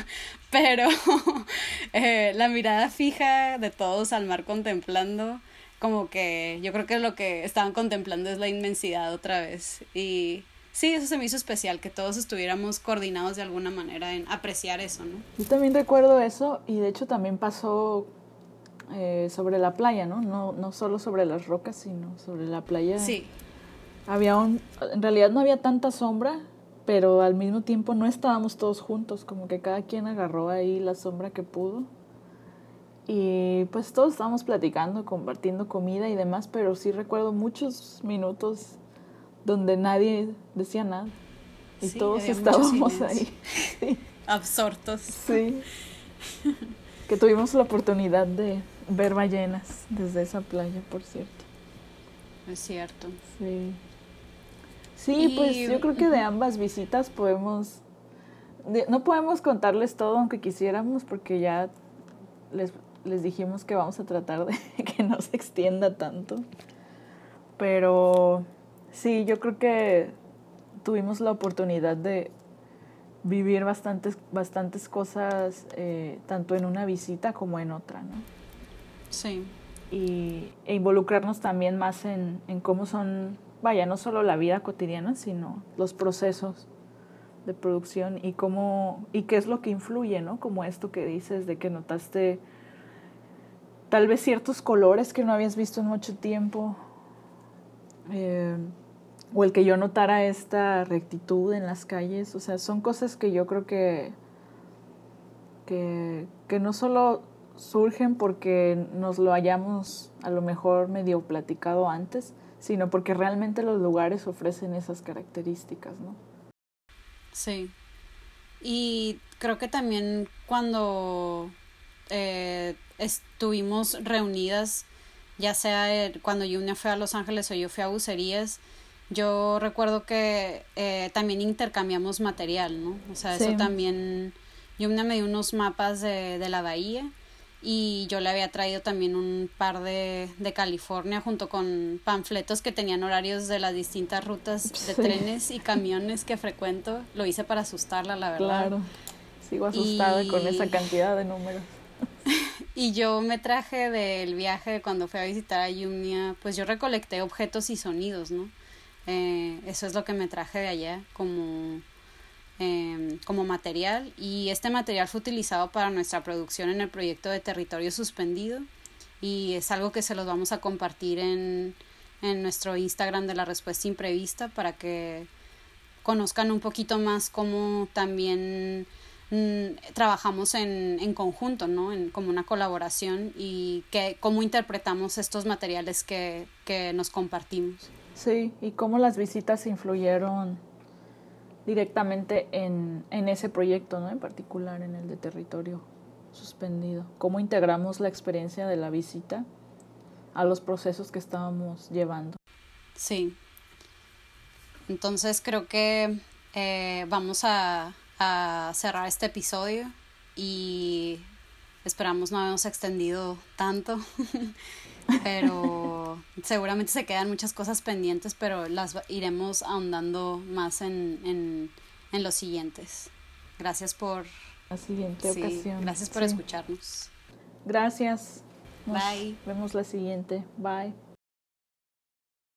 (laughs) pero (laughs) eh, la mirada fija de todos al mar contemplando, como que yo creo que lo que estaban contemplando es la inmensidad otra vez. Y sí, eso se me hizo especial, que todos estuviéramos coordinados de alguna manera en apreciar eso, ¿no? Yo también recuerdo eso y de hecho también pasó eh, sobre la playa, ¿no? ¿no? No solo sobre las rocas, sino sobre la playa. Sí. Había un, en realidad no había tanta sombra, pero al mismo tiempo no estábamos todos juntos, como que cada quien agarró ahí la sombra que pudo. Y pues todos estábamos platicando, compartiendo comida y demás, pero sí recuerdo muchos minutos donde nadie decía nada. Y todos estábamos ahí. Absortos. Sí. que tuvimos la oportunidad de ver ballenas desde esa playa, por cierto. Es cierto. Sí. Sí, pues yo creo que de ambas visitas podemos, no podemos contarles todo aunque quisiéramos porque ya les, les dijimos que vamos a tratar de (laughs) que no se extienda tanto. Pero sí, yo creo que tuvimos la oportunidad de vivir bastantes, bastantes cosas, eh, tanto en una visita como en otra, ¿no? Sí. Y, e involucrarnos también más en, en cómo son vaya, no solo la vida cotidiana, sino los procesos de producción y cómo y qué es lo que influye, ¿no? Como esto que dices de que notaste tal vez ciertos colores que no habías visto en mucho tiempo, eh, o el que yo notara esta rectitud en las calles, o sea, son cosas que yo creo que, que, que no solo surgen porque nos lo hayamos a lo mejor medio platicado antes, sino porque realmente los lugares ofrecen esas características, ¿no? Sí. Y creo que también cuando eh, estuvimos reunidas, ya sea cuando Junia fue a Los Ángeles o yo fui a Bucerías, yo recuerdo que eh, también intercambiamos material, ¿no? O sea, eso también... Yumna me dio unos mapas de, de la bahía y yo le había traído también un par de, de California junto con panfletos que tenían horarios de las distintas rutas de trenes y camiones que frecuento. Lo hice para asustarla, la verdad. Claro, sigo asustada con esa cantidad de números. (laughs) y yo me traje del viaje cuando fui a visitar a Yumnia, pues yo recolecté objetos y sonidos, ¿no? Eh, eso es lo que me traje de allá como Em, como material y este material fue utilizado para nuestra producción en el proyecto de territorio suspendido y es algo que se los vamos a compartir en, en nuestro Instagram de la respuesta imprevista para que conozcan un poquito más cómo también mm, trabajamos en, en, conjunto, ¿no? En, como una colaboración y que, cómo interpretamos estos materiales que, que nos compartimos. Sí, y cómo las visitas influyeron directamente en, en ese proyecto, ¿no? En particular en el de territorio suspendido. ¿Cómo integramos la experiencia de la visita a los procesos que estábamos llevando? Sí. Entonces creo que eh, vamos a, a cerrar este episodio y esperamos no habernos extendido tanto. (laughs) pero seguramente se quedan muchas cosas pendientes, pero las iremos ahondando más en, en, en los siguientes. Gracias por la siguiente ocasión. Gracias por escucharnos. Gracias. Bye. Vemos la siguiente. Bye.